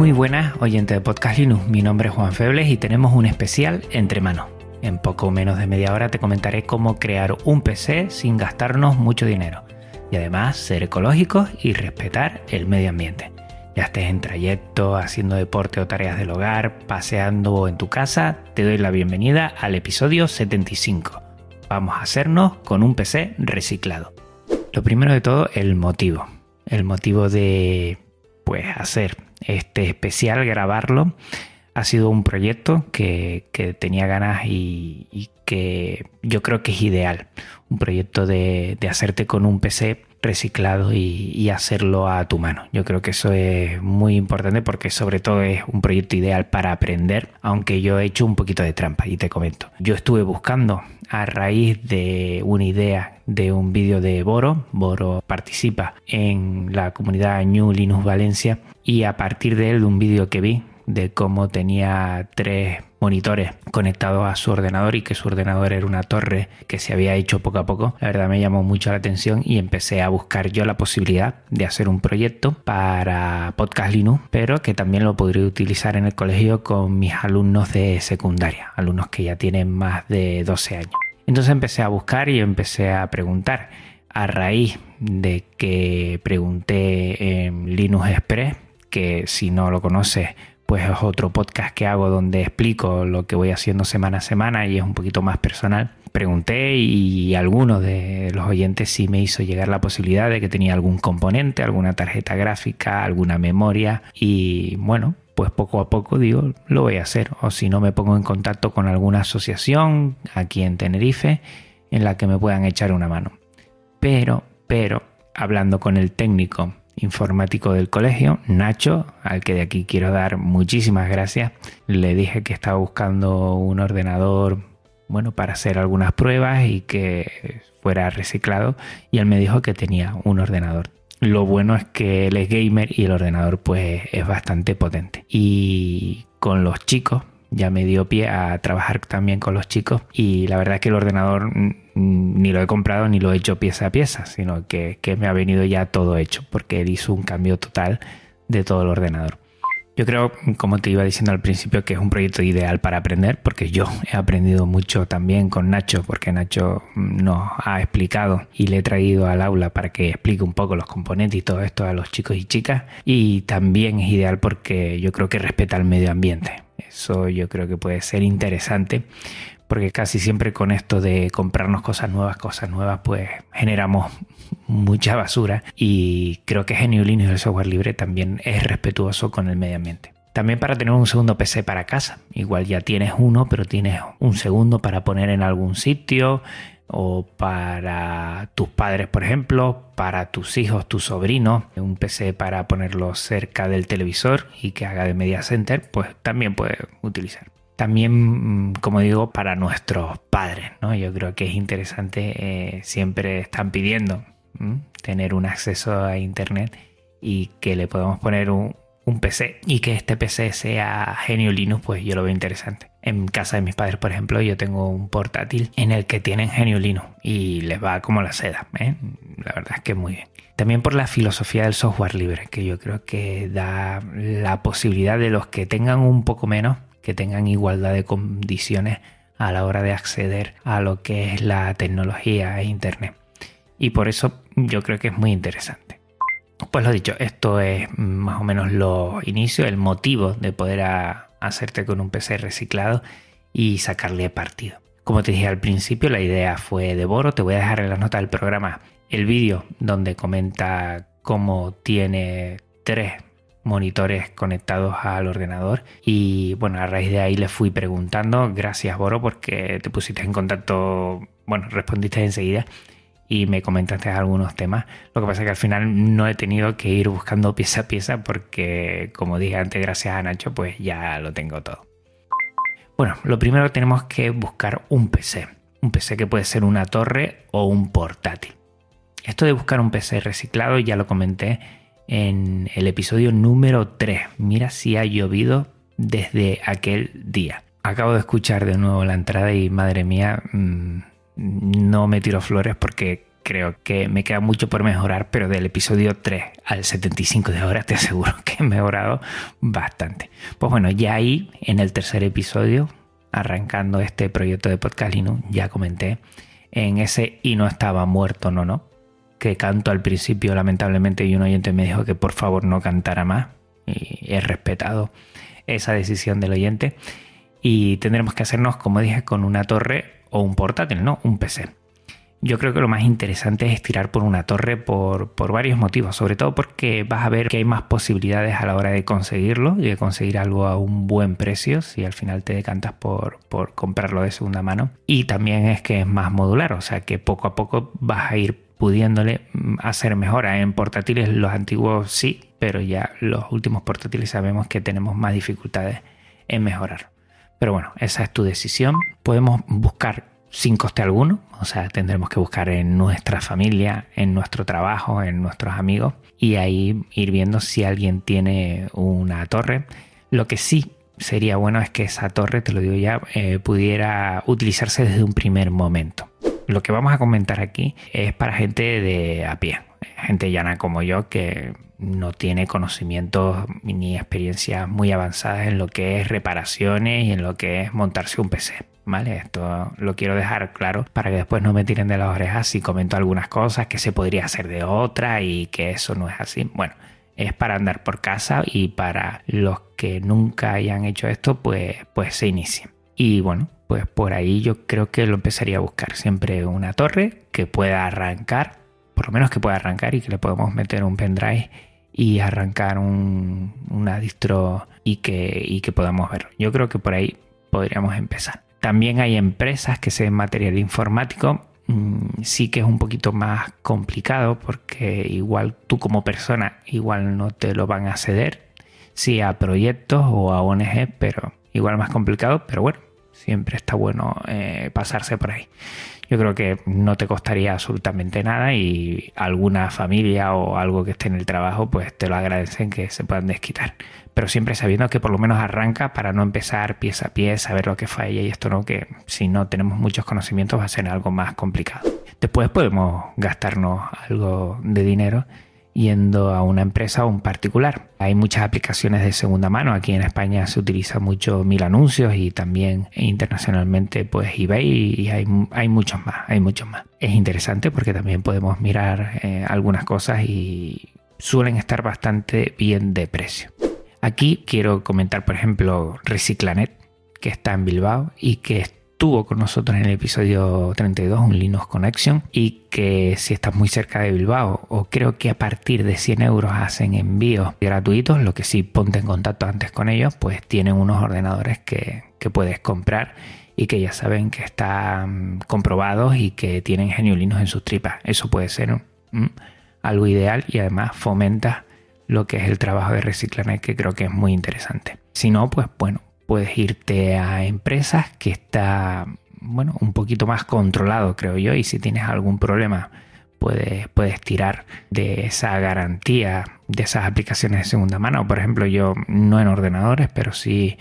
Muy buenas oyentes de Podcast Linux, mi nombre es Juan Febles y tenemos un especial entre manos. En poco menos de media hora te comentaré cómo crear un PC sin gastarnos mucho dinero y además ser ecológicos y respetar el medio ambiente. Ya estés en trayecto, haciendo deporte o tareas del hogar, paseando en tu casa, te doy la bienvenida al episodio 75. Vamos a hacernos con un PC reciclado. Lo primero de todo, el motivo. El motivo de pues hacer este especial, grabarlo, ha sido un proyecto que, tenía ganas y, que yo creo que es ideal. Un proyecto de, hacerte con un PC reciclado y, hacerlo a tu mano. Yo creo que eso es muy importante porque sobre todo es un proyecto ideal para aprender, aunque yo he hecho un poquito de trampa y te comento. Yo estuve buscando a raíz de una idea de un vídeo de Boro. Boro participa en la comunidad New Linux Valencia y a partir de él de un vídeo que vi de cómo tenía tres monitores conectados a su ordenador y que su ordenador era una torre que se había hecho poco a poco. La verdad me llamó mucho la atención y empecé a buscar yo la posibilidad de hacer un proyecto para Podcast Linux, pero que también lo podría utilizar en el colegio con mis alumnos de secundaria, alumnos que ya tienen más de 12 años. Entonces empecé a buscar y empecé a preguntar. A raíz de que pregunté en Linux Express, que si no lo conoces, pues es otro podcast que hago donde explico lo que voy haciendo semana a semana y es un poquito más personal. Pregunté y alguno de los oyentes sí me hizo llegar la posibilidad de que tenía algún componente, alguna tarjeta gráfica, alguna memoria y bueno, pues poco a poco digo, lo voy a hacer. O si no, me pongo en contacto con alguna asociación aquí en Tenerife en la que me puedan echar una mano. Pero, pero, hablando con el técnico informático del colegio, Nacho, al que de aquí quiero dar muchísimas gracias. Le dije que estaba buscando un ordenador, bueno, para hacer algunas pruebas y que fuera reciclado y él me dijo que tenía un ordenador. Lo bueno es que él es gamer y el ordenador pues es bastante potente. Y con los chicos, ya me dio pie a trabajar también con los chicos y la verdad es que el ordenador ni lo he comprado ni lo he hecho pieza a pieza, sino que, me ha venido ya todo hecho porque él hizo un cambio total de todo el ordenador. Yo creo, como te iba diciendo al principio, que es un proyecto ideal para aprender, porque yo he aprendido mucho también con Nacho, porque Nacho nos ha explicado y le he traído al aula para que explique un poco los componentes y todo esto a los chicos y chicas. Y también es ideal porque yo creo que respeta el medio ambiente. Eso yo creo que puede ser interesante porque casi siempre con esto de comprarnos cosas nuevas, cosas nuevas, pues generamos mucha basura y creo que Genio Linux el software libre también es respetuoso con el medio ambiente. También para tener un segundo PC para casa. Igual ya tienes uno, pero tienes un segundo para poner en algún sitio o para tus padres, por ejemplo, para tus hijos, tus sobrinos, un PC para ponerlo cerca del televisor y que haga de media center, pues también puedes utilizar. También, mm, como digo, para nuestros padres, ¿no? Yo creo que es interesante, eh, siempre están pidiendo tener un acceso a Internet y que le podamos poner un, un PC y que este PC sea Genio Linux, pues yo lo veo interesante. En casa de mis padres, por ejemplo, yo tengo un portátil en el que tienen Genio Linux y les va como la seda. ¿eh? La verdad es que muy bien. También por la filosofía del software libre, que yo creo que da la posibilidad de los que tengan un poco menos, que tengan igualdad de condiciones a la hora de acceder a lo que es la tecnología e Internet. Y por eso yo creo que es muy interesante. Pues lo dicho, esto es más o menos lo inicio, el motivo de poder hacerte con un PC reciclado y sacarle partido. Como te dije al principio, la idea fue de Boro. Te voy a dejar en las notas del programa el vídeo donde comenta cómo tiene tres monitores conectados al ordenador y bueno a raíz de ahí le fui preguntando gracias Boro porque te pusiste en contacto bueno respondiste enseguida y me comentaste algunos temas. Lo que pasa es que al final no he tenido que ir buscando pieza a pieza porque, como dije antes, gracias a Nacho, pues ya lo tengo todo. Bueno, lo primero tenemos que buscar un PC. Un PC que puede ser una torre o un portátil. Esto de buscar un PC reciclado ya lo comenté en el episodio número 3. Mira si ha llovido desde aquel día. Acabo de escuchar de nuevo la entrada y madre mía, mm, no me tiro flores porque creo que me queda mucho por mejorar, pero del episodio 3 al 75 de ahora te aseguro que he mejorado bastante. Pues bueno, ya ahí en el tercer episodio, arrancando este proyecto de podcast Linux, ya comenté en ese y no estaba muerto, no, no, que canto al principio lamentablemente y un oyente me dijo que por favor no cantara más y he respetado esa decisión del oyente y tendremos que hacernos, como dije, con una torre o un portátil, ¿no? Un PC. Yo creo que lo más interesante es tirar por una torre por, varios motivos, sobre todo porque vas a ver que hay más posibilidades a la hora de conseguirlo y de conseguir algo a un buen precio si al final te decantas por, por comprarlo de segunda mano. Y también es que es más modular, o sea que poco a poco vas a ir pudiéndole mm, hacer mejora. En portátiles los antiguos sí, pero ya los últimos portátiles sabemos que tenemos más dificultades en mejorar. Pero bueno, esa es tu decisión. Podemos buscar sin coste alguno, o sea, tendremos que buscar en nuestra familia, en nuestro trabajo, en nuestros amigos y ahí ir viendo si alguien tiene una torre. Lo que sí sería bueno es que esa torre, te lo digo ya, eh, pudiera utilizarse desde un primer momento. Lo que vamos a comentar aquí es para gente de a pie, gente llana como yo que no tiene conocimientos ni experiencias muy avanzadas en lo que es reparaciones y en lo que es montarse un PC. ¿Vale? Esto lo quiero dejar claro para que después no me tiren de las orejas si comento algunas cosas que se podría hacer de otra y que eso no es así. Bueno, es para andar por casa y para los que nunca hayan hecho esto, pues, pues se inicien. Y bueno, pues por ahí yo creo que lo empezaría a buscar. Siempre una torre que pueda arrancar, por lo menos que pueda arrancar y que le podemos meter un pendrive y arrancar un, una distro y que, y que podamos ver. Yo creo que por ahí podríamos empezar. También hay empresas que se material informático. Mm, sí que es un poquito más complicado porque igual tú como persona igual no te lo van a ceder. Sí a proyectos o a ONG, pero igual más complicado. Pero bueno, siempre está bueno eh, pasarse por ahí yo creo que no te costaría absolutamente nada y alguna familia o algo que esté en el trabajo, pues te lo agradecen que se puedan desquitar. Pero siempre sabiendo que por lo menos arranca para no empezar pieza a pieza, saber lo que falla y esto no, que si no tenemos muchos conocimientos va a ser algo más complicado. Después podemos gastarnos algo de dinero yendo a una empresa o un particular. Hay muchas aplicaciones de segunda mano. Aquí en España se utiliza mucho Mil Anuncios y también internacionalmente pues eBay y hay, hay muchos más, hay muchos más. Es interesante porque también podemos mirar eh, algunas cosas y suelen estar bastante bien de precio. Aquí quiero comentar por ejemplo Reciclanet que está en Bilbao y que tuvo con nosotros en el episodio 32 un Linux Connection y que si estás muy cerca de Bilbao o creo que a partir de 100 euros hacen envíos gratuitos, lo que sí ponte en contacto antes con ellos, pues tienen unos ordenadores que, puedes comprar y que ya saben que están comprobados y que tienen genio Linux en sus tripas. Eso puede ser algo ideal y además fomenta lo que es el trabajo de reciclaje que creo que es muy interesante. Si no, pues bueno, puedes irte a empresas que está, bueno, un poquito más controlado, creo yo, y si tienes algún problema, puedes, puedes tirar de esa garantía de esas aplicaciones de segunda mano. Por ejemplo, yo no en ordenadores, pero sí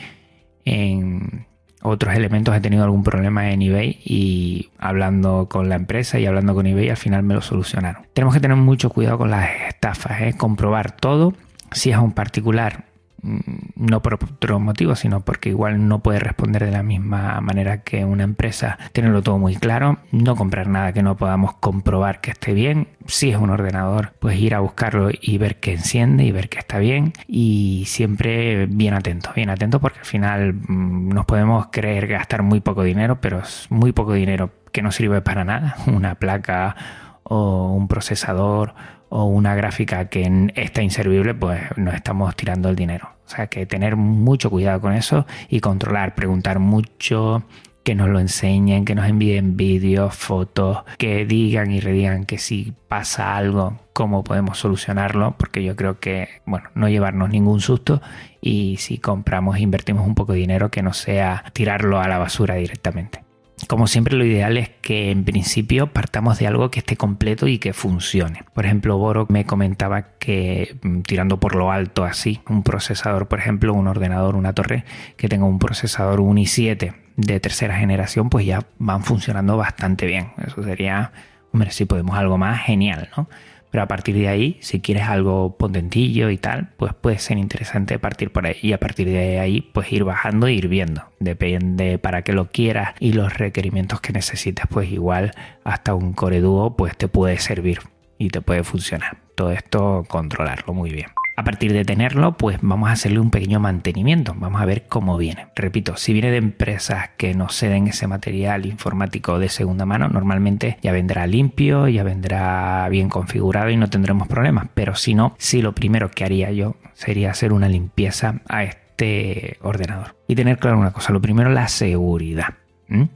en otros elementos he tenido algún problema en eBay y hablando con la empresa y hablando con eBay al final me lo solucionaron. Tenemos que tener mucho cuidado con las estafas, ¿eh? comprobar todo. Si es un particular, no por otro motivo, sino porque igual no puede responder de la misma manera que una empresa, tenerlo todo muy claro, no comprar nada que no podamos comprobar que esté bien, si es un ordenador, pues ir a buscarlo y ver que enciende y ver que está bien. Y siempre bien atento, bien atento porque al final mm, nos podemos creer gastar muy poco dinero, pero es muy poco dinero que no sirve para nada, una placa o un procesador o una gráfica que está inservible, pues nos estamos tirando el dinero. O sea que tener mucho cuidado con eso y controlar, preguntar mucho que nos lo enseñen, que nos envíen vídeos, fotos, que digan y redigan que si pasa algo, cómo podemos solucionarlo, porque yo creo que, bueno, no llevarnos ningún susto y si compramos, invertimos un poco de dinero, que no sea tirarlo a la basura directamente. Como siempre, lo ideal es que en principio partamos de algo que esté completo y que funcione. Por ejemplo, Boro me comentaba que mm, tirando por lo alto así, un procesador, por ejemplo, un ordenador, una torre que tenga un procesador un i7 de tercera generación, pues ya van funcionando bastante bien. Eso sería, hombre, si podemos algo más, genial, ¿no? Pero a partir de ahí, si quieres algo potentillo y tal, pues puede ser interesante partir por ahí. Y a partir de ahí, pues ir bajando e ir viendo. Depende para qué lo quieras y los requerimientos que necesites, pues igual hasta un Core Duo pues te puede servir y te puede funcionar. Todo esto controlarlo muy bien. A partir de tenerlo, pues vamos a hacerle un pequeño mantenimiento. Vamos a ver cómo viene. Repito, si viene de empresas que nos ceden ese material informático de segunda mano, normalmente ya vendrá limpio, ya vendrá bien configurado y no tendremos problemas. Pero si no, sí lo primero que haría yo sería hacer una limpieza a este ordenador. Y tener claro una cosa, lo primero la seguridad.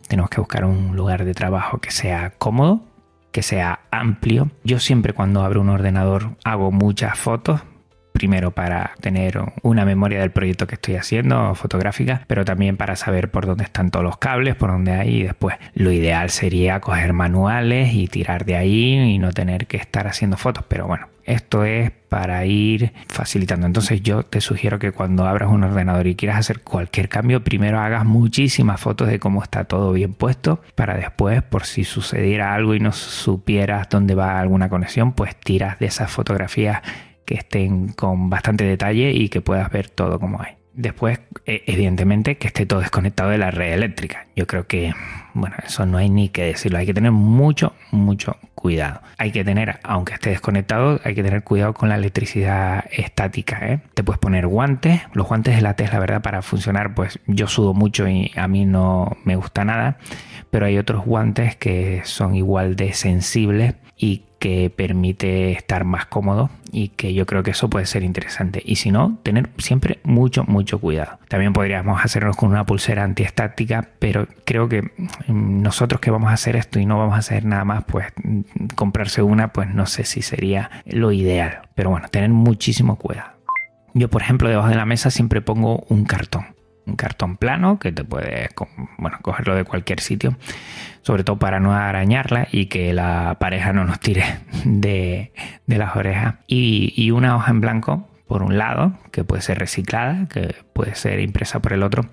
Tenemos que buscar un lugar de trabajo que sea cómodo, que sea amplio. Yo siempre cuando abro un ordenador hago muchas fotos primero para tener una memoria del proyecto que estoy haciendo fotográfica, pero también para saber por dónde están todos los cables, por dónde hay y después lo ideal sería coger manuales y tirar de ahí y no tener que estar haciendo fotos, pero bueno, esto es para ir facilitando. Entonces yo te sugiero que cuando abras un ordenador y quieras hacer cualquier cambio, primero hagas muchísimas fotos de cómo está todo bien puesto, para después, por si sucediera algo y no supieras dónde va alguna conexión, pues tiras de esas fotografías que estén con bastante detalle y que puedas ver todo como hay. Después, e, evidentemente, que esté todo desconectado de la red eléctrica. Yo creo que, bueno, eso no hay ni que decirlo. Hay que tener mucho, mucho cuidado. Hay que tener, aunque esté desconectado, hay que tener cuidado con la electricidad estática. ¿eh? Te puedes poner guantes. Los guantes de la la verdad, para funcionar, pues yo sudo mucho y a mí no me gusta nada. Pero hay otros guantes que son igual de sensibles y que permite estar más cómodo y que yo creo que eso puede ser interesante. Y si no, tener siempre mucho, mucho cuidado. También podríamos hacernos con una pulsera antiestática, pero creo que mm, nosotros que vamos a hacer esto y no vamos a hacer nada más, pues mm, comprarse una, pues no sé si sería lo ideal. Pero bueno, tener muchísimo cuidado. Yo, por ejemplo, debajo de la mesa siempre pongo un cartón un cartón plano que te puedes bueno, cogerlo de cualquier sitio, sobre todo para no arañarla y que la pareja no nos tire de, las orejas. Y, y, una hoja en blanco por un lado, que puede ser reciclada, que puede ser impresa por el otro,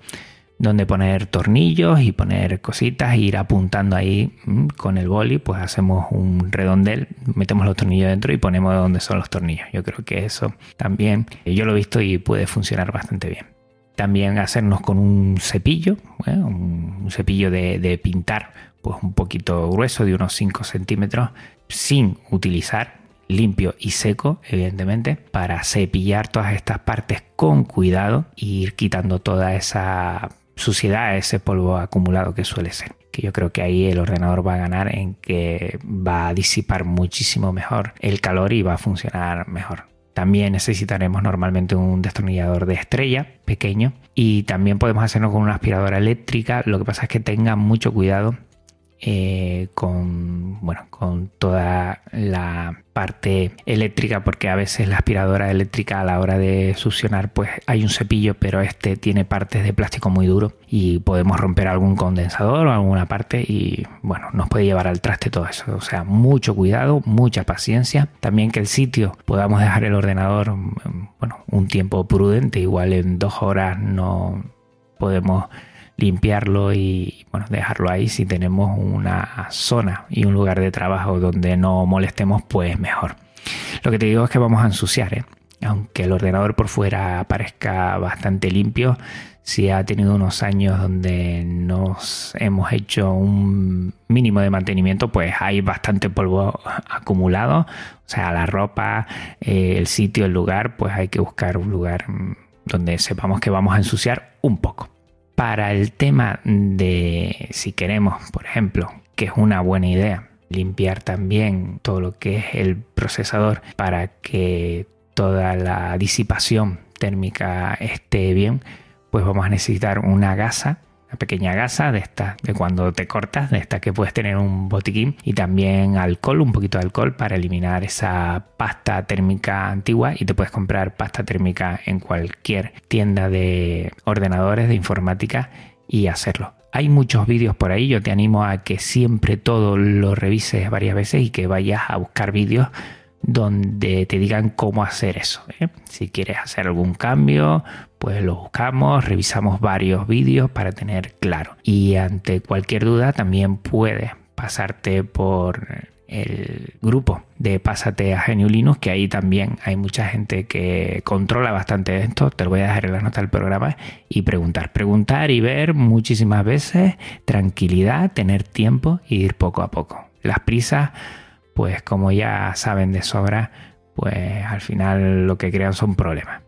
donde poner tornillos y poner cositas e ir apuntando ahí mm, con el boli, pues hacemos un redondel, metemos los tornillos dentro y ponemos donde son los tornillos. Yo creo que eso también, yo lo he visto y puede funcionar bastante bien. También hacernos con un cepillo, ¿eh? un cepillo de, pintar, pues un poquito grueso, de unos 5 centímetros, sin utilizar limpio y seco, evidentemente, para cepillar todas estas partes con cuidado e ir quitando toda esa suciedad, ese polvo acumulado que suele ser. Que yo creo que ahí el ordenador va a ganar en que va a disipar muchísimo mejor el calor y va a funcionar mejor. También necesitaremos normalmente un destornillador de estrella pequeño y también podemos hacerlo con una aspiradora eléctrica. Lo que pasa es que tengan mucho cuidado eh, con, bueno, con toda la parte eléctrica, porque a veces la aspiradora eléctrica a la hora de succionar, pues hay un cepillo, pero este tiene partes de plástico muy duro y podemos romper algún condensador o alguna parte y bueno, nos puede llevar al traste todo eso. O sea, mucho cuidado, mucha paciencia. También que el sitio podamos dejar el ordenador, bueno, un tiempo prudente, igual en dos horas no podemos limpiarlo y bueno, dejarlo ahí. Si tenemos una zona y un lugar de trabajo donde no molestemos, pues mejor. Lo que te digo es que vamos a ensuciar, ¿eh? aunque el ordenador por fuera parezca bastante limpio, si ha tenido unos años donde nos hemos hecho un mínimo de mantenimiento, pues hay bastante polvo acumulado. O sea, la ropa, eh, el sitio, el lugar, pues hay que buscar un lugar donde sepamos que vamos a ensuciar un poco para el tema de si queremos, por ejemplo, que es una buena idea, limpiar también todo lo que es el procesador para que toda la disipación térmica esté bien, pues vamos a necesitar una gasa pequeña gasa de esta, de cuando te cortas, de esta que puedes tener un botiquín y también alcohol, un poquito de alcohol para eliminar esa pasta térmica antigua y te puedes comprar pasta térmica en cualquier tienda de ordenadores de informática y hacerlo. Hay muchos vídeos por ahí, yo te animo a que siempre todo lo revises varias veces y que vayas a buscar vídeos donde te digan cómo hacer eso. ¿eh? Si quieres hacer algún cambio, pues lo buscamos, revisamos varios vídeos para tener claro. Y ante cualquier duda también puedes pasarte por el grupo de Pásate a Genio Linux, que ahí también hay mucha gente que controla bastante esto. Te lo voy a dejar en la nota del programa y preguntar, preguntar y ver muchísimas veces, tranquilidad, tener tiempo y ir poco a poco. Las prisas pues como ya saben de sobra, pues al final lo que crean son problemas.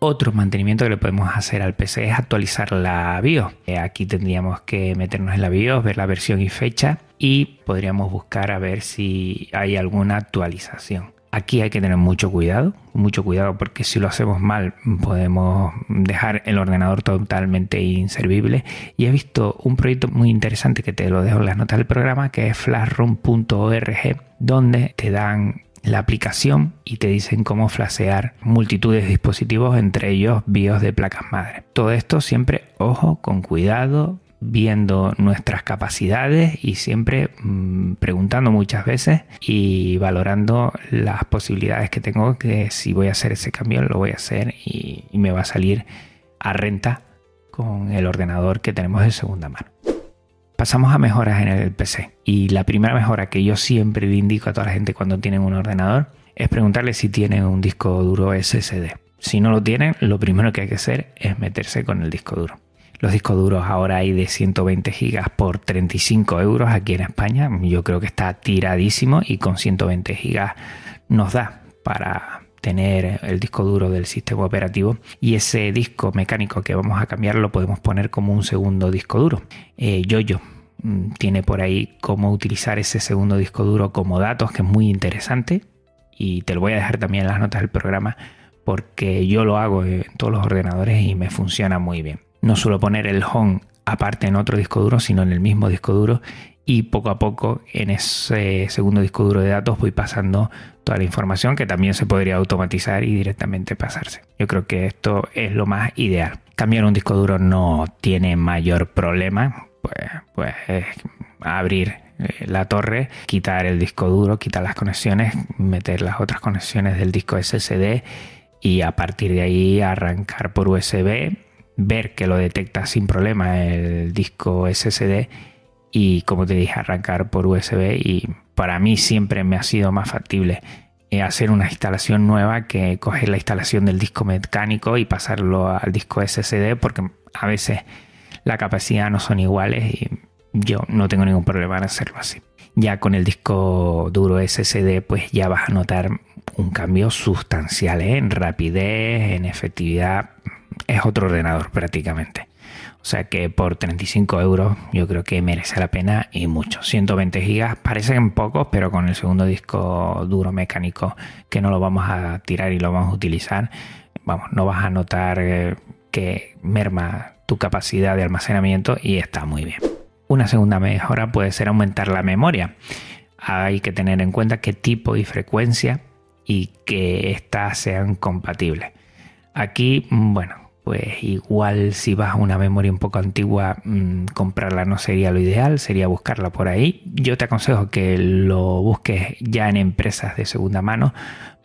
Otro mantenimiento que le podemos hacer al PC es actualizar la BIOS. Eh, aquí tendríamos que meternos en la BIOS, ver la versión y fecha y podríamos buscar a ver si hay alguna actualización. Aquí hay que tener mucho cuidado, mucho cuidado porque si lo hacemos mal podemos dejar el ordenador totalmente inservible. Y he visto un proyecto muy interesante que te lo dejo en las notas del programa que es flashroom.org donde te dan la aplicación y te dicen cómo flashear multitud de dispositivos, entre ellos BIOS de placas madre. Todo esto siempre, ojo, con cuidado, viendo nuestras capacidades y siempre mm, preguntando muchas veces y valorando las posibilidades que tengo que si voy a hacer ese cambio lo voy a hacer y, me va a salir a renta con el ordenador que tenemos de segunda mano. Pasamos a mejoras en el PC y la primera mejora que yo siempre le indico a toda la gente cuando tienen un ordenador es preguntarle si tienen un disco duro SSD. Si no lo tienen, lo primero que hay que hacer es meterse con el disco duro. Los discos duros ahora hay de 120 gigas por 35 euros aquí en España. Yo creo que está tiradísimo y con 120 gigas nos da para tener el disco duro del sistema operativo y ese disco mecánico que vamos a cambiar lo podemos poner como un segundo disco duro. Eh, Yoyo mm, tiene por ahí cómo utilizar ese segundo disco duro como datos, que es muy interesante y te lo voy a dejar también en las notas del programa porque yo lo hago en todos los ordenadores y me funciona muy bien no suelo poner el home aparte en otro disco duro, sino en el mismo disco duro y poco a poco en ese segundo disco duro de datos voy pasando toda la información que también se podría automatizar y directamente pasarse. Yo creo que esto es lo más ideal. Cambiar un disco duro no tiene mayor problema, pues, pues es abrir eh, la torre, quitar el disco duro, quitar las conexiones, meter las otras conexiones del disco SSD y a partir de ahí arrancar por USB ver que lo detecta sin problema el disco SSD y como te dije arrancar por USB y para mí siempre me ha sido más factible eh, hacer una instalación nueva que coger la instalación del disco mecánico y pasarlo al disco SSD porque a veces la capacidad no son iguales y yo no tengo ningún problema en hacerlo así. Ya con el disco duro SSD pues ya vas a notar un cambio sustancial ¿eh? en rapidez, en efectividad, es otro ordenador prácticamente. O sea que por 35 euros yo creo que merece la pena y mucho. 120 gigas parecen pocos, pero con el segundo disco duro mecánico que no lo vamos a tirar y lo vamos a utilizar, vamos, no vas a notar eh, que merma tu capacidad de almacenamiento y está muy bien. Una segunda mejora puede ser aumentar la memoria. Hay que tener en cuenta qué tipo y frecuencia y que éstas sean compatibles. Aquí, bueno, pues igual si vas a una memoria un poco antigua, mm, comprarla no sería lo ideal, sería buscarla por ahí. Yo te aconsejo que lo busques ya en empresas de segunda mano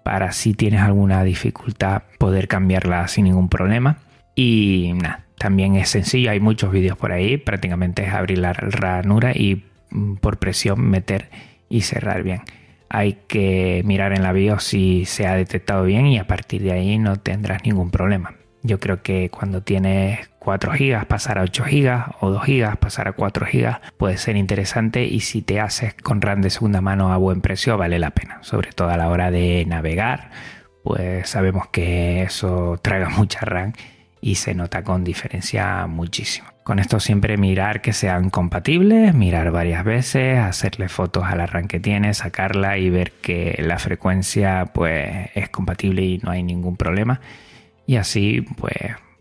para si tienes alguna dificultad poder cambiarla sin ningún problema. Y nada, también es sencillo, hay muchos vídeos por ahí, prácticamente es abrir la ranura y mm, por presión meter y cerrar bien. Hay que mirar en la BIOS si se ha detectado bien y a partir de ahí no tendrás ningún problema. Yo creo que cuando tienes 4 GB pasar a 8 GB o 2 GB pasar a 4 GB puede ser interesante y si te haces con RAM de segunda mano a buen precio vale la pena, sobre todo a la hora de navegar, pues sabemos que eso traga mucha RAM y se nota con diferencia muchísimo. Con esto siempre mirar que sean compatibles, mirar varias veces, hacerle fotos a la RAM que tiene, sacarla y ver que la frecuencia pues es compatible y no hay ningún problema y así pues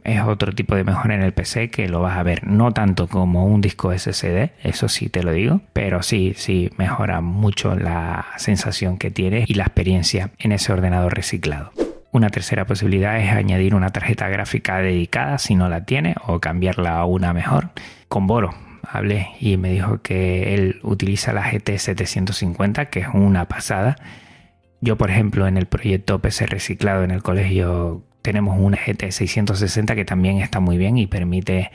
es otro tipo de mejora en el PC que lo vas a ver, no tanto como un disco SSD, eso sí te lo digo, pero sí, sí mejora mucho la sensación que tienes y la experiencia en ese ordenador reciclado. Una tercera posibilidad es añadir una tarjeta gráfica dedicada si no la tiene o cambiarla a una mejor. Con Boro hablé y me dijo que él utiliza la GT750, que es una pasada. Yo, por ejemplo, en el proyecto PC Reciclado en el colegio tenemos una GT660 que también está muy bien y permite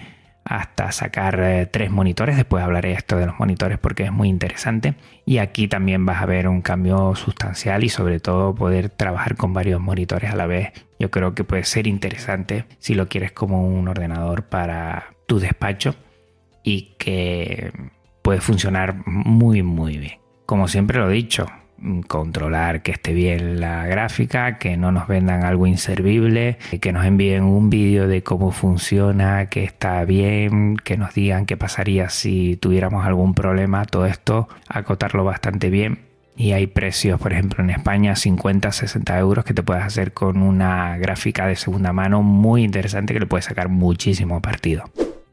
hasta sacar eh, tres monitores. Después hablaré esto de los monitores porque es muy interesante. Y aquí también vas a ver un cambio sustancial y sobre todo poder trabajar con varios monitores a la vez. Yo creo que puede ser interesante si lo quieres como un ordenador para tu despacho y que puede funcionar muy muy bien. Como siempre lo he dicho, controlar que esté bien la gráfica, que no nos vendan algo inservible, que nos envíen un vídeo de cómo funciona, que está bien, que nos digan qué pasaría si tuviéramos algún problema, todo esto acotarlo bastante bien. Y hay precios, por ejemplo, en España 50, 60 euros que te puedes hacer con una gráfica de segunda mano muy interesante que le puedes sacar muchísimo partido.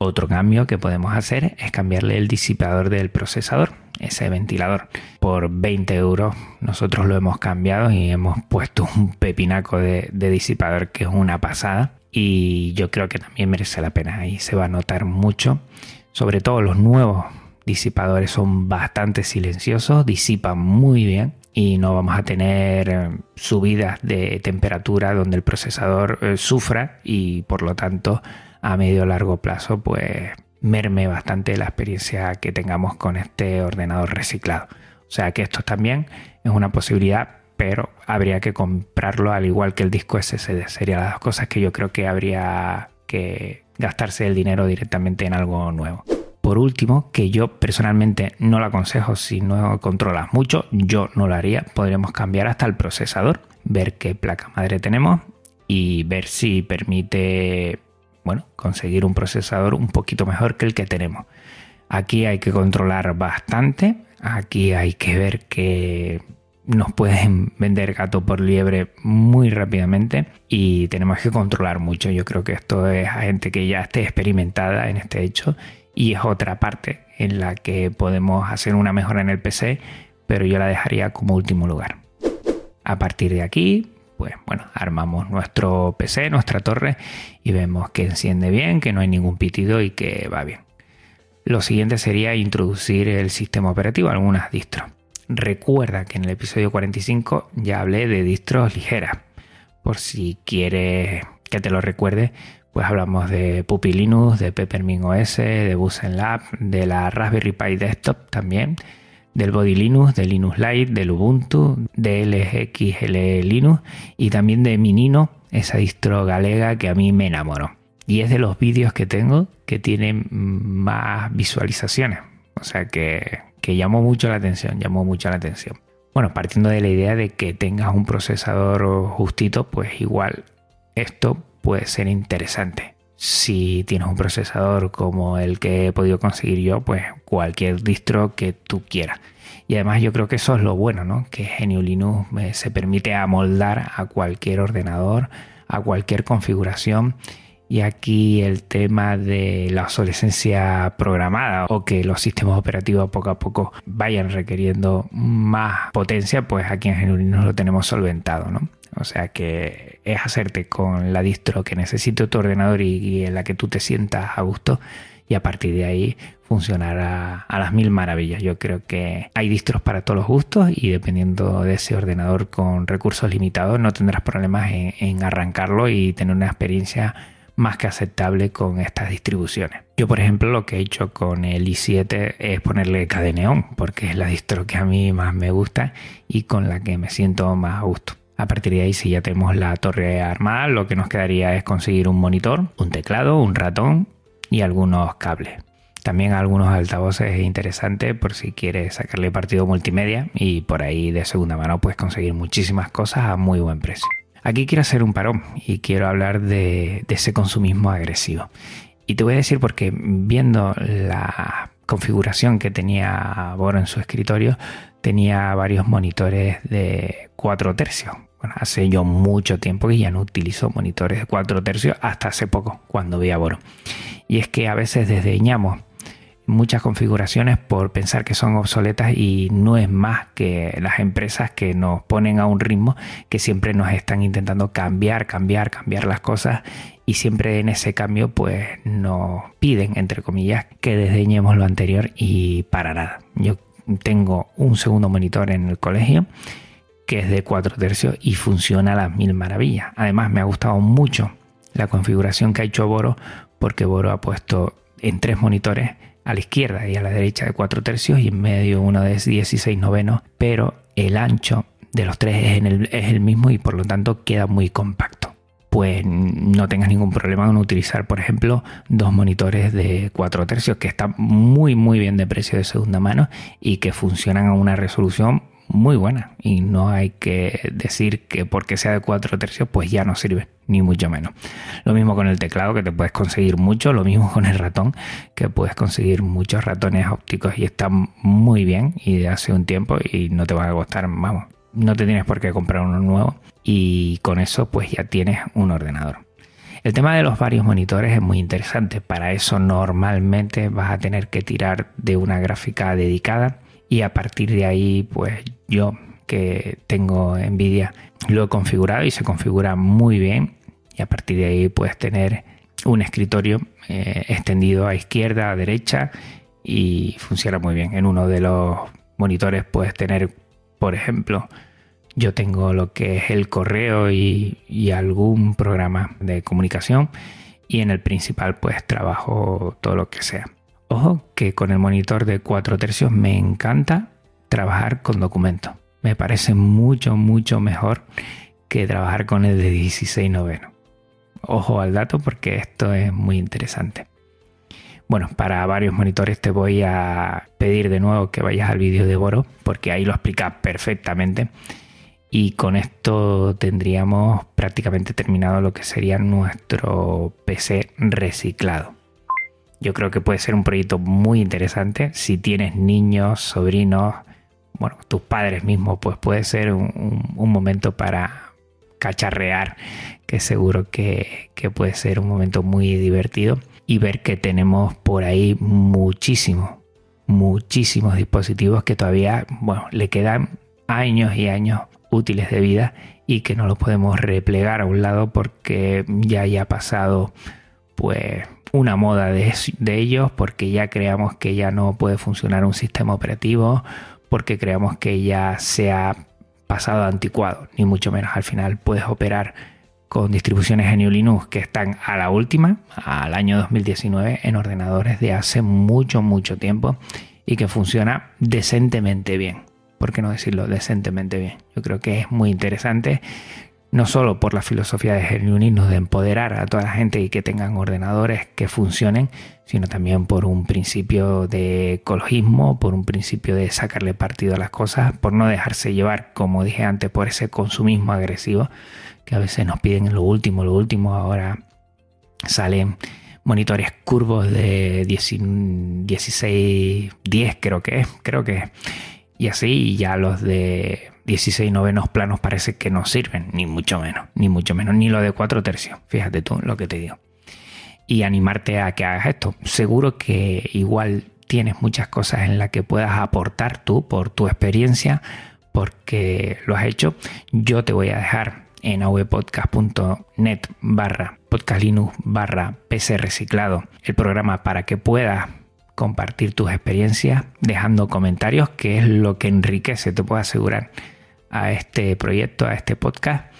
Otro cambio que podemos hacer es cambiarle el disipador del procesador, ese ventilador. Por 20 euros nosotros lo hemos cambiado y hemos puesto un pepinaco de, disipador que es una pasada. Y yo creo que también merece la pena. Ahí se va a notar mucho. Sobre todo los nuevos disipadores son bastante silenciosos, disipan muy bien y no vamos a tener eh, subidas de temperatura donde el procesador eh, sufra y por lo tanto a medio largo plazo pues merme bastante la experiencia que tengamos con este ordenador reciclado. O sea que esto también es una posibilidad, pero habría que comprarlo al igual que el disco SSD. Serían las dos cosas que yo creo que habría que gastarse el dinero directamente en algo nuevo. Por último, que yo personalmente no lo aconsejo si no controlas mucho, yo no lo haría. Podríamos cambiar hasta el procesador, ver qué placa madre tenemos y ver si permite bueno, conseguir un procesador un poquito mejor que el que tenemos. Aquí hay que controlar bastante, aquí hay que ver que nos pueden vender gato por liebre muy rápidamente y tenemos que controlar mucho. Yo creo que esto es a gente que ya esté experimentada en este hecho y es otra parte en la que podemos hacer una mejora en el PC, pero yo la dejaría como último lugar. A partir de aquí, pues bueno, armamos nuestro PC, nuestra torre y vemos que enciende bien, que no hay ningún pitido y que va bien. Lo siguiente sería introducir el sistema operativo, algunas distros. Recuerda que en el episodio 45 ya hablé de distros ligeras. Por si quieres que te lo recuerde, pues hablamos de Puppy Linux, de Peppermint OS, de Busen Lab, de la Raspberry Pi Desktop también, del Body Linux, de Linux Lite, del Ubuntu, de LXL Linux y también de Minino, esa distro galega que a mí me enamoró. Y es de los vídeos que tengo que tienen más visualizaciones. O sea que, que llamó mucho la atención, llamó mucho la atención. Bueno, partiendo de la idea de que tengas un procesador justito, pues igual esto puede ser interesante si tienes un procesador como el que he podido conseguir yo, pues cualquier distro que tú quieras. Y además yo creo que eso es lo bueno, ¿no? Que GNU Linux eh, se permite amoldar a cualquier ordenador, a cualquier configuración. Y aquí el tema de la obsolescencia programada o que los sistemas operativos poco a poco vayan requiriendo más potencia, pues aquí en GNU Linux lo tenemos solventado, ¿no? O sea que es hacerte con la distro que necesite tu ordenador y, en la que tú te sientas a gusto y a partir de ahí funcionará a las mil maravillas. Yo creo que hay distros para todos los gustos y dependiendo de ese ordenador con recursos limitados no tendrás problemas en, arrancarlo y tener una experiencia más que aceptable con estas distribuciones. Yo, por ejemplo, lo que he hecho con el i7 es ponerle Cadeneon, porque es la distro que a mí más me gusta y con la que me siento más a gusto. A partir de ahí, si ya tenemos la torre armada, lo que nos quedaría es conseguir un monitor, un teclado, un ratón y algunos cables. También algunos altavoces interesantes por si quieres sacarle partido multimedia y por ahí de segunda mano puedes conseguir muchísimas cosas a muy buen precio. Aquí quiero hacer un parón y quiero hablar de, de ese consumismo agresivo. Y te voy a decir porque viendo la configuración que tenía Boro en su escritorio, tenía varios monitores de 4 tercios, Hace yo mucho tiempo que ya no utilizo monitores de 4 tercios, hasta hace poco, cuando vi a Boro. Y es que a veces desdeñamos muchas configuraciones por pensar que son obsoletas y no es más que las empresas que nos ponen a un ritmo que siempre nos están intentando cambiar, cambiar, cambiar las cosas y siempre en ese cambio pues nos piden, entre comillas, que desdeñemos lo anterior y para nada. Yo tengo un segundo monitor en el colegio que es de 4 tercios y funciona a las mil maravillas. Además me ha gustado mucho la configuración que ha hecho Boro porque Boro ha puesto en tres monitores a la izquierda y a la derecha de 4 tercios y en medio uno de 16 novenos, pero el ancho de los tres es, el, es el mismo y por lo tanto queda muy compacto. Pues no tengas ningún problema en utilizar, por ejemplo, dos monitores de 4 tercios que están muy muy bien de precio de segunda mano y que funcionan a una resolución muy buena y no hay que decir que porque sea de 4 tercios pues ya no sirve, ni mucho menos. Lo mismo con el teclado que te puedes conseguir mucho, lo mismo con el ratón que puedes conseguir muchos ratones ópticos y están muy bien y de hace un tiempo y no te van a costar, vamos, no te tienes por qué comprar uno nuevo y con eso pues ya tienes un ordenador. El tema de los varios monitores es muy interesante, para eso normalmente vas a tener que tirar de una gráfica dedicada y a partir de ahí pues yo que tengo Nvidia lo he configurado y se configura muy bien y a partir de ahí puedes tener un escritorio eh, extendido a izquierda, a derecha y funciona muy bien. En uno de los monitores puedes tener, por ejemplo, yo tengo lo que es el correo y, y algún programa de comunicación y en el principal pues trabajo todo lo que sea. Ojo que con el monitor de 4 tercios me encanta trabajar con documentos. Me parece mucho, mucho mejor que trabajar con el de 16 noveno. Ojo al dato porque esto es muy interesante. Bueno, para varios monitores te voy a pedir de nuevo que vayas al vídeo de Boro porque ahí lo explica perfectamente. Y con esto tendríamos prácticamente terminado lo que sería nuestro PC reciclado. Yo creo que puede ser un proyecto muy interesante. Si tienes niños, sobrinos, bueno, tus padres mismos, pues puede ser un, momento para cacharrear, que seguro que, que, puede ser un momento muy divertido. Y ver que tenemos por ahí muchísimos, muchísimos dispositivos que todavía, bueno, le quedan años y años útiles de vida y que no los podemos replegar a un lado porque ya haya pasado, pues una moda de, ellos porque ya creamos que ya no puede funcionar un sistema operativo, porque creamos que ya se ha pasado anticuado, ni mucho menos. Al final puedes operar con distribuciones GNU Linux que están a la última, al año 2019, en ordenadores de hace mucho, mucho tiempo y que funciona decentemente bien. ¿Por qué no decirlo decentemente bien? Yo creo que es muy interesante no solo por la filosofía de GNU de empoderar a toda la gente y que tengan ordenadores que funcionen, sino también por un principio de ecologismo, por un principio de sacarle partido a las cosas, por no dejarse llevar, como dije antes, por ese consumismo agresivo que a veces nos piden lo último, lo último, ahora salen monitores curvos de 16, 10 creo que es, creo que y así, ya los de 16 novenos planos parece que no sirven, ni mucho menos, ni mucho menos, ni lo de 4 tercios. Fíjate tú lo que te digo. Y animarte a que hagas esto. Seguro que igual tienes muchas cosas en las que puedas aportar tú por tu experiencia, porque lo has hecho. Yo te voy a dejar en avpodcast.net barra podcastlinux barra reciclado el programa para que puedas compartir tus experiencias dejando comentarios que es lo que enriquece, te puedo asegurar a este proyecto, a este podcast.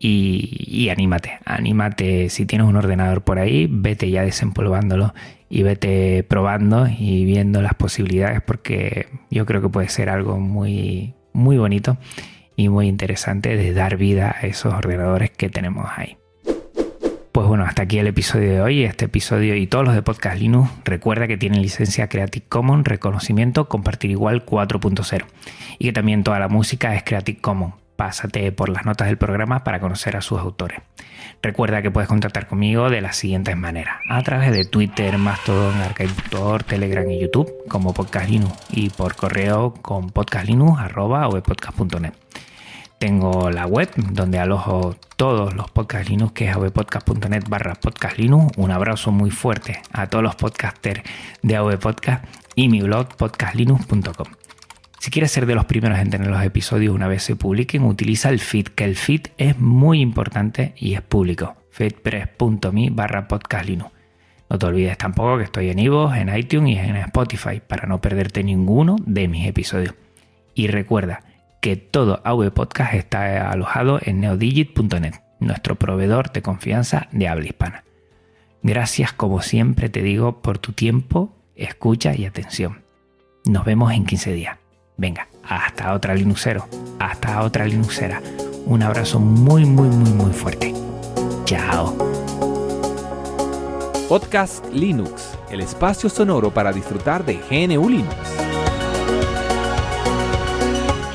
Y, anímate, anímate. Si tienes un ordenador por ahí, vete ya desempolvándolo y vete probando y viendo las posibilidades porque yo creo que puede ser algo muy, muy bonito y muy interesante de dar vida a esos ordenadores que tenemos ahí. Pues bueno, hasta aquí el episodio de hoy. Este episodio y todos los de Podcast Linux, recuerda que tienen licencia Creative Commons, reconocimiento, compartir igual 4.0. Y que también toda la música es Creative Commons. Pásate por las notas del programa para conocer a sus autores. Recuerda que puedes contactar conmigo de las siguientes maneras. A través de Twitter, Mastodon, Archive.org, Telegram y YouTube como Podcast Linux. Y por correo con podcastlinux.net. Tengo la web donde alojo todos los podcasts Linux, que es avpodcast.net barra podcast Linux. Un abrazo muy fuerte a todos los podcasters de AV Podcast y mi blog podcastlinux.com. Si quieres ser de los primeros en tener los episodios una vez se publiquen, utiliza el feed, que el feed es muy importante y es público. feedpress.me barra podcastlinux. No te olvides tampoco que estoy en iVoox, en iTunes y en Spotify para no perderte ninguno de mis episodios. Y recuerda que todo AV Podcast está alojado en neodigit.net, nuestro proveedor de confianza de habla hispana. Gracias como siempre te digo por tu tiempo, escucha y atención. Nos vemos en 15 días. Venga, hasta otra Linuxero, hasta otra Linuxera. Un abrazo muy, muy, muy, muy fuerte. Chao. Podcast Linux, el espacio sonoro para disfrutar de GNU Linux.